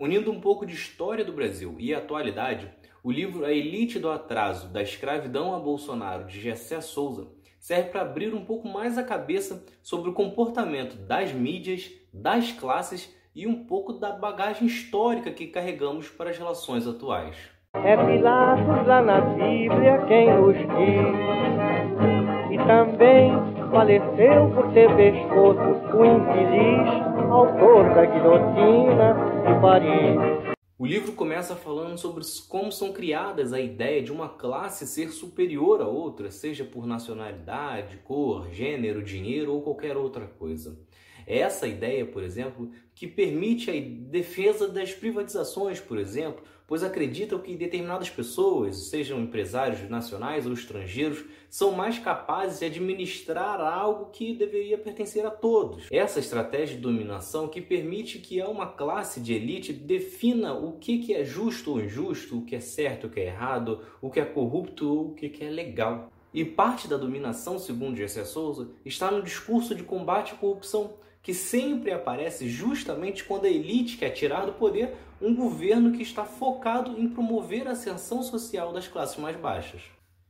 Unindo um pouco de história do Brasil e atualidade, o livro A Elite do Atraso, da Escravidão a Bolsonaro, de Gessé Souza, serve para abrir um pouco mais a cabeça sobre o comportamento das mídias, das classes e um pouco da bagagem histórica que carregamos para as relações atuais. É Pilatos lá na Bíblia quem nos diz, e também faleceu por ter pescoço o infeliz autor da guilhotina de Paris. O livro começa falando sobre como são criadas a ideia de uma classe ser superior a outra, seja por nacionalidade, cor, gênero, dinheiro ou qualquer outra coisa. É essa ideia, por exemplo, que permite a defesa das privatizações, por exemplo, pois acreditam que determinadas pessoas, sejam empresários nacionais ou estrangeiros, são mais capazes de administrar algo que deveria pertencer a todos. Essa estratégia de dominação que permite que uma classe de elite defina o que é justo ou injusto, o que é certo, o que é errado, o que é corrupto ou o que é legal. E parte da dominação, segundo Gessé Souza, está no discurso de combate à corrupção, que sempre aparece justamente quando a elite quer tirar do poder um governo que está focado em promover a ascensão social das classes mais baixas.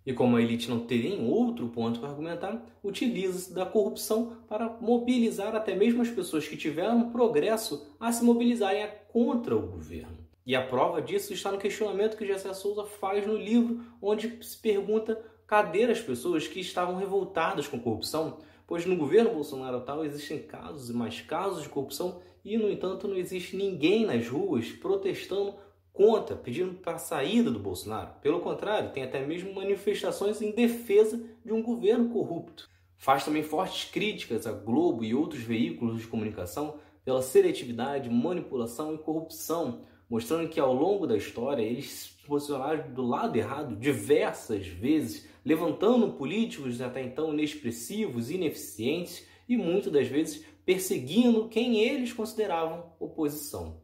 E como a elite não tem nenhum outro ponto para argumentar, utiliza-se da corrupção para mobilizar até mesmo as pessoas que tiveram progresso a se mobilizarem contra o governo. E a prova disso está no questionamento que Jessé Souza faz no livro, onde se pergunta cadê as pessoas que estavam revoltadas com corrupção, pois no governo Bolsonaro tal existem casos e mais casos de corrupção e, no entanto, não existe ninguém nas ruas protestando contra, pedindo para a saída do Bolsonaro. Pelo contrário, tem até mesmo manifestações em defesa de um governo corrupto. Faz também fortes críticas à Globo e outros veículos de comunicação pela seletividade, manipulação e corrupção, mostrando que ao longo da história eles se posicionaram do lado errado diversas vezes levantando políticos até então inexpressivos, ineficientes e muitas das vezes perseguindo quem eles consideravam oposição.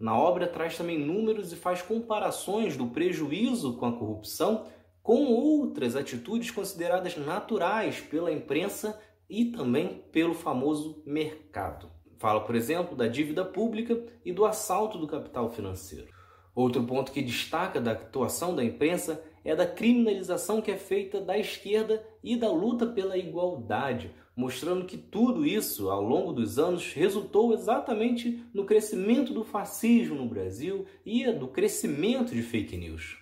Na obra traz também números e faz comparações do prejuízo com a corrupção com outras atitudes consideradas naturais pela imprensa e também pelo famoso mercado. Fala, por exemplo, da dívida pública e do assalto do capital financeiro. Outro ponto que destaca da atuação da imprensa é da criminalização que é feita da esquerda e da luta pela igualdade, mostrando que tudo isso, ao longo dos anos, resultou exatamente no crescimento do fascismo no Brasil e do crescimento de fake news.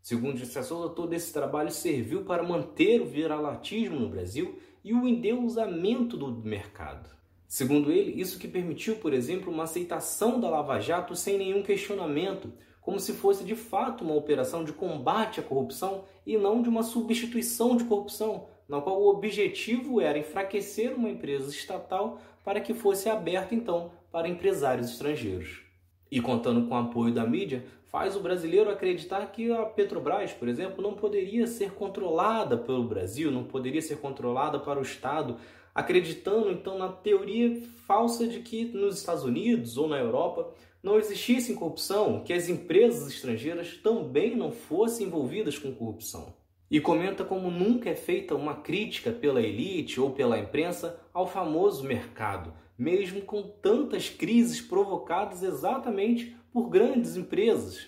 Segundo José Souza, todo esse trabalho serviu para manter o viralatismo no Brasil e o endeusamento do mercado. Segundo ele, isso que permitiu, por exemplo, uma aceitação da Lava Jato sem nenhum questionamento, como se fosse de fato uma operação de combate à corrupção e não de uma substituição de corrupção, na qual o objetivo era enfraquecer uma empresa estatal para que fosse aberta então para empresários estrangeiros. E contando com o apoio da mídia, faz o brasileiro acreditar que a Petrobras, por exemplo, não poderia ser controlada pelo Brasil, não poderia ser controlada para o Estado, acreditando então na teoria falsa de que nos Estados Unidos ou na Europa não existisse corrupção, que as empresas estrangeiras também não fossem envolvidas com corrupção. E comenta como nunca é feita uma crítica pela elite ou pela imprensa ao famoso mercado, mesmo com tantas crises provocadas exatamente por grandes empresas.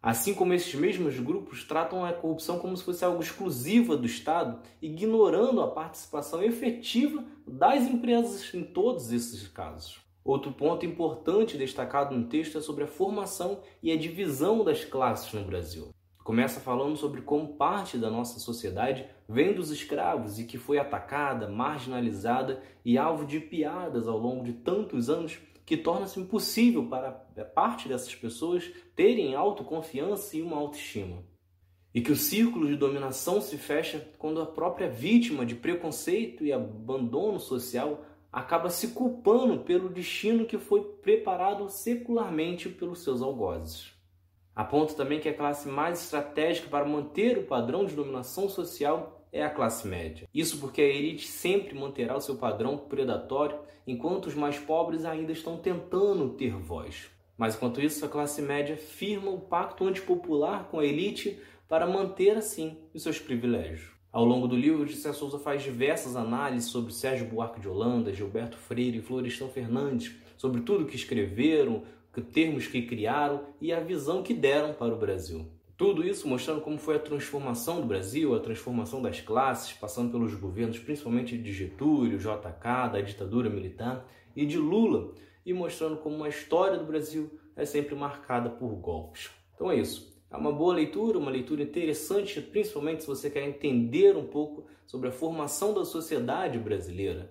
Assim como esses mesmos grupos tratam a corrupção como se fosse algo exclusivo do Estado, ignorando a participação efetiva das empresas em todos esses casos. Outro ponto importante destacado no texto é sobre a formação e a divisão das classes no Brasil. Começa falando sobre como parte da nossa sociedade vem dos escravos e que foi atacada, marginalizada e alvo de piadas ao longo de tantos anos que torna-se impossível para parte dessas pessoas terem autoconfiança e uma autoestima. E que o círculo de dominação se fecha quando a própria vítima de preconceito e abandono social acaba se culpando pelo destino que foi preparado secularmente pelos seus algozes. Aponta também que a classe mais estratégica para manter o padrão de dominação social é a classe média. Isso porque a elite sempre manterá o seu padrão predatório, enquanto os mais pobres ainda estão tentando ter voz. Mas enquanto isso, a classe média firma o pacto antipopular com a elite para manter assim os seus privilégios. Ao longo do livro, José Souza faz diversas análises sobre Sérgio Buarque de Holanda, Gilberto Freire e Florestan Fernandes, sobre tudo que escreveram, termos que criaram e a visão que deram para o Brasil. Tudo isso mostrando como foi a transformação do Brasil, a transformação das classes, passando pelos governos principalmente de Getúlio, JK, da ditadura militar e de Lula, e mostrando como a história do Brasil é sempre marcada por golpes. Então é isso. É uma boa leitura, uma leitura interessante, principalmente se você quer entender um pouco sobre a formação da sociedade brasileira.